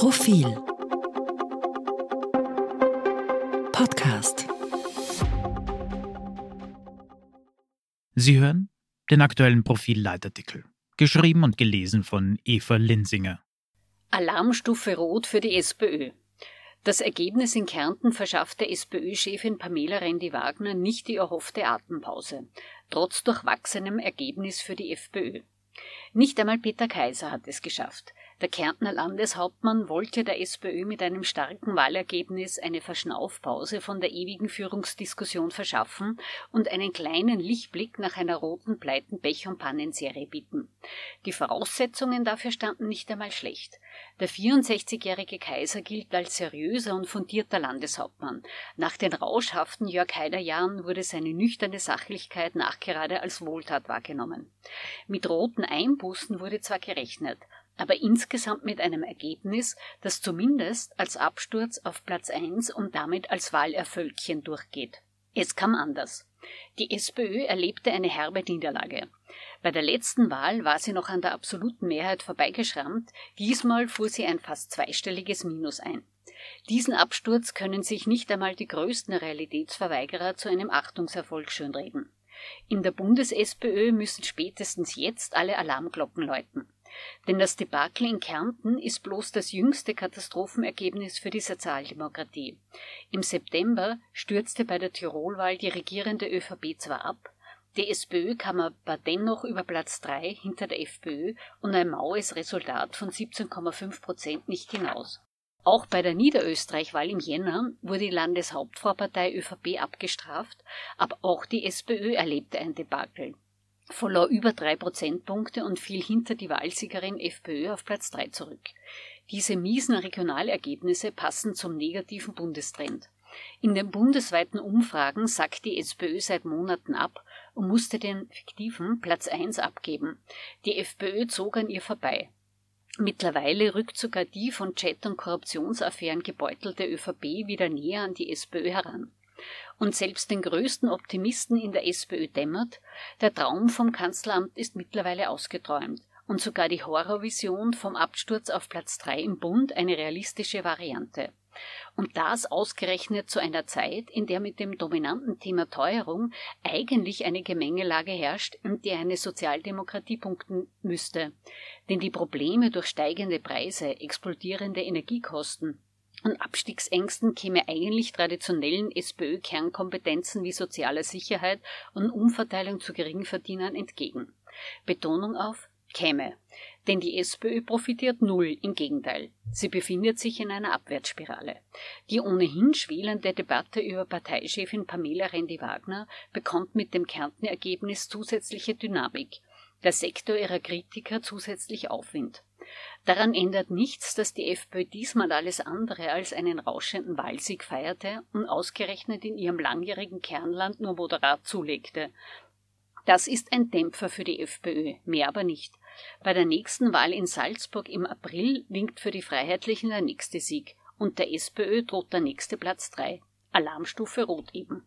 Profil Podcast Sie hören den aktuellen Profil-Leitartikel, geschrieben und gelesen von Eva Linsinger. Alarmstufe Rot für die SPÖ. Das Ergebnis in Kärnten verschaffte SPÖ-Chefin Pamela Rendi-Wagner nicht die erhoffte Atempause, trotz durchwachsenem Ergebnis für die FPÖ. Nicht einmal Peter Kaiser hat es geschafft. Der Kärntner Landeshauptmann wollte der SPÖ mit einem starken Wahlergebnis eine Verschnaufpause von der ewigen Führungsdiskussion verschaffen und einen kleinen Lichtblick nach einer roten Pleiten Pech- und Pannenserie bieten. Die Voraussetzungen dafür standen nicht einmal schlecht. Der 64-jährige Kaiser gilt als seriöser und fundierter Landeshauptmann. Nach den rauschhaften Jörg Haider Jahren wurde seine nüchterne Sachlichkeit nachgerade als Wohltat wahrgenommen. Mit roten Einbußen wurde zwar gerechnet, aber insgesamt mit einem Ergebnis, das zumindest als Absturz auf Platz 1 und damit als Wahlerfolgchen durchgeht. Es kam anders. Die SPÖ erlebte eine herbe Niederlage. Bei der letzten Wahl war sie noch an der absoluten Mehrheit vorbeigeschrammt, diesmal fuhr sie ein fast zweistelliges Minus ein. Diesen Absturz können sich nicht einmal die größten Realitätsverweigerer zu einem Achtungserfolg schönreden. In der Bundes-SPÖ müssen spätestens jetzt alle Alarmglocken läuten. Denn das Debakel in Kärnten ist bloß das jüngste Katastrophenergebnis für die Sozialdemokratie. Im September stürzte bei der Tirolwahl die regierende ÖVP zwar ab, die SPÖ kam aber dennoch über Platz 3 hinter der FPÖ und ein maues Resultat von 17,5 Prozent nicht hinaus. Auch bei der Niederösterreich-Wahl im Jänner wurde die Landeshauptvorpartei ÖVP abgestraft, aber auch die SPÖ erlebte ein Debakel verlor über drei Prozentpunkte und fiel hinter die Wahlsiegerin FPÖ auf Platz drei zurück. Diese miesen Regionalergebnisse passen zum negativen Bundestrend. In den bundesweiten Umfragen sackt die SPÖ seit Monaten ab und musste den fiktiven Platz 1 abgeben. Die FPÖ zog an ihr vorbei. Mittlerweile rückt sogar die von Chat- und Korruptionsaffären gebeutelte ÖVP wieder näher an die SPÖ heran. Und selbst den größten Optimisten in der SPÖ dämmert, der Traum vom Kanzleramt ist mittlerweile ausgeträumt und sogar die Horrorvision vom Absturz auf Platz 3 im Bund eine realistische Variante. Und das ausgerechnet zu einer Zeit, in der mit dem dominanten Thema Teuerung eigentlich eine Gemengelage herrscht, in der eine Sozialdemokratie punkten müsste. Denn die Probleme durch steigende Preise, explodierende Energiekosten, und Abstiegsängsten käme eigentlich traditionellen SPÖ-Kernkompetenzen wie soziale Sicherheit und Umverteilung zu Geringverdienern entgegen. Betonung auf käme. Denn die SPÖ profitiert null, im Gegenteil. Sie befindet sich in einer Abwärtsspirale. Die ohnehin schwelende Debatte über Parteichefin Pamela Rendi-Wagner bekommt mit dem Kärntenergebnis zusätzliche Dynamik. Der Sektor ihrer Kritiker zusätzlich Aufwind. Daran ändert nichts, dass die FPÖ diesmal alles andere als einen rauschenden Wahlsieg feierte und ausgerechnet in ihrem langjährigen Kernland nur moderat zulegte. Das ist ein Dämpfer für die FPÖ, mehr aber nicht. Bei der nächsten Wahl in Salzburg im April winkt für die Freiheitlichen der nächste Sieg und der SPÖ droht der nächste Platz 3. Alarmstufe Rot eben.